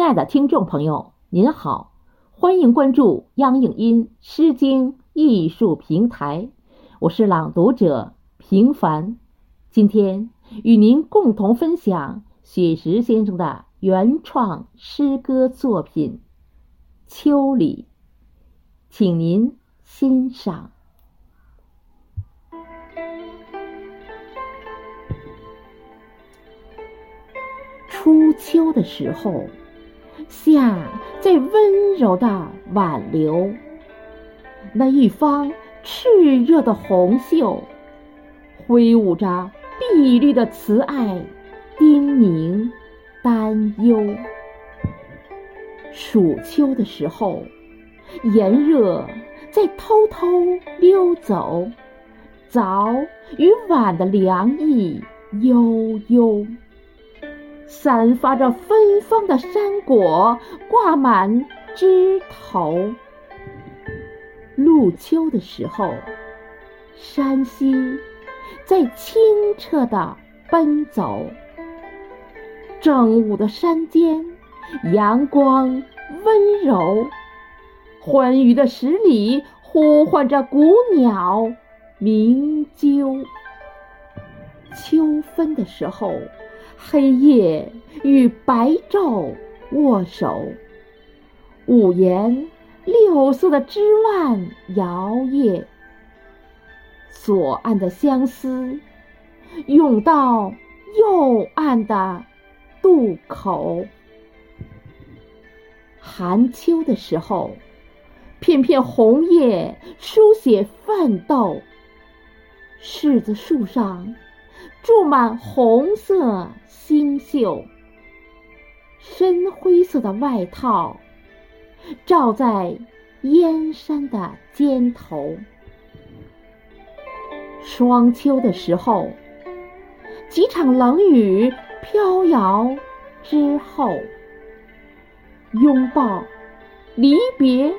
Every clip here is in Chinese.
亲爱的听众朋友，您好，欢迎关注央影音诗经艺术平台，我是朗读者平凡。今天与您共同分享雪石先生的原创诗歌作品《秋里》，请您欣赏。初秋的时候，夏在温柔的挽留，那一方炽热的红袖，挥舞着碧绿的慈爱，叮咛担忧。暑秋的时候，炎热在偷偷溜走，早与晚的凉意悠悠。散发着芬芳的山果挂满枝头。入秋的时候，山溪在清澈的奔走。正午的山间，阳光温柔。欢愉的十里呼唤着古鸟鸣啾。秋分的时候。黑夜与白昼握手，五颜六色的枝蔓摇曳，左岸的相思涌到右岸的渡口。寒秋的时候，片片红叶书写奋斗，柿子树上。注满红色星宿，深灰色的外套罩在燕山的肩头。霜秋的时候，几场冷雨飘摇之后，拥抱、离别，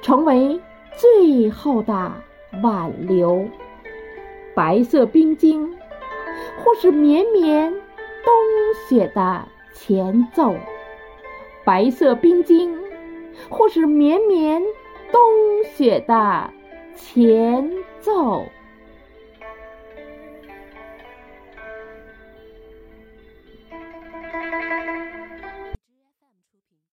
成为最后的挽留。白色冰晶。或是绵绵冬雪的前奏，白色冰晶；或是绵绵冬雪的前奏。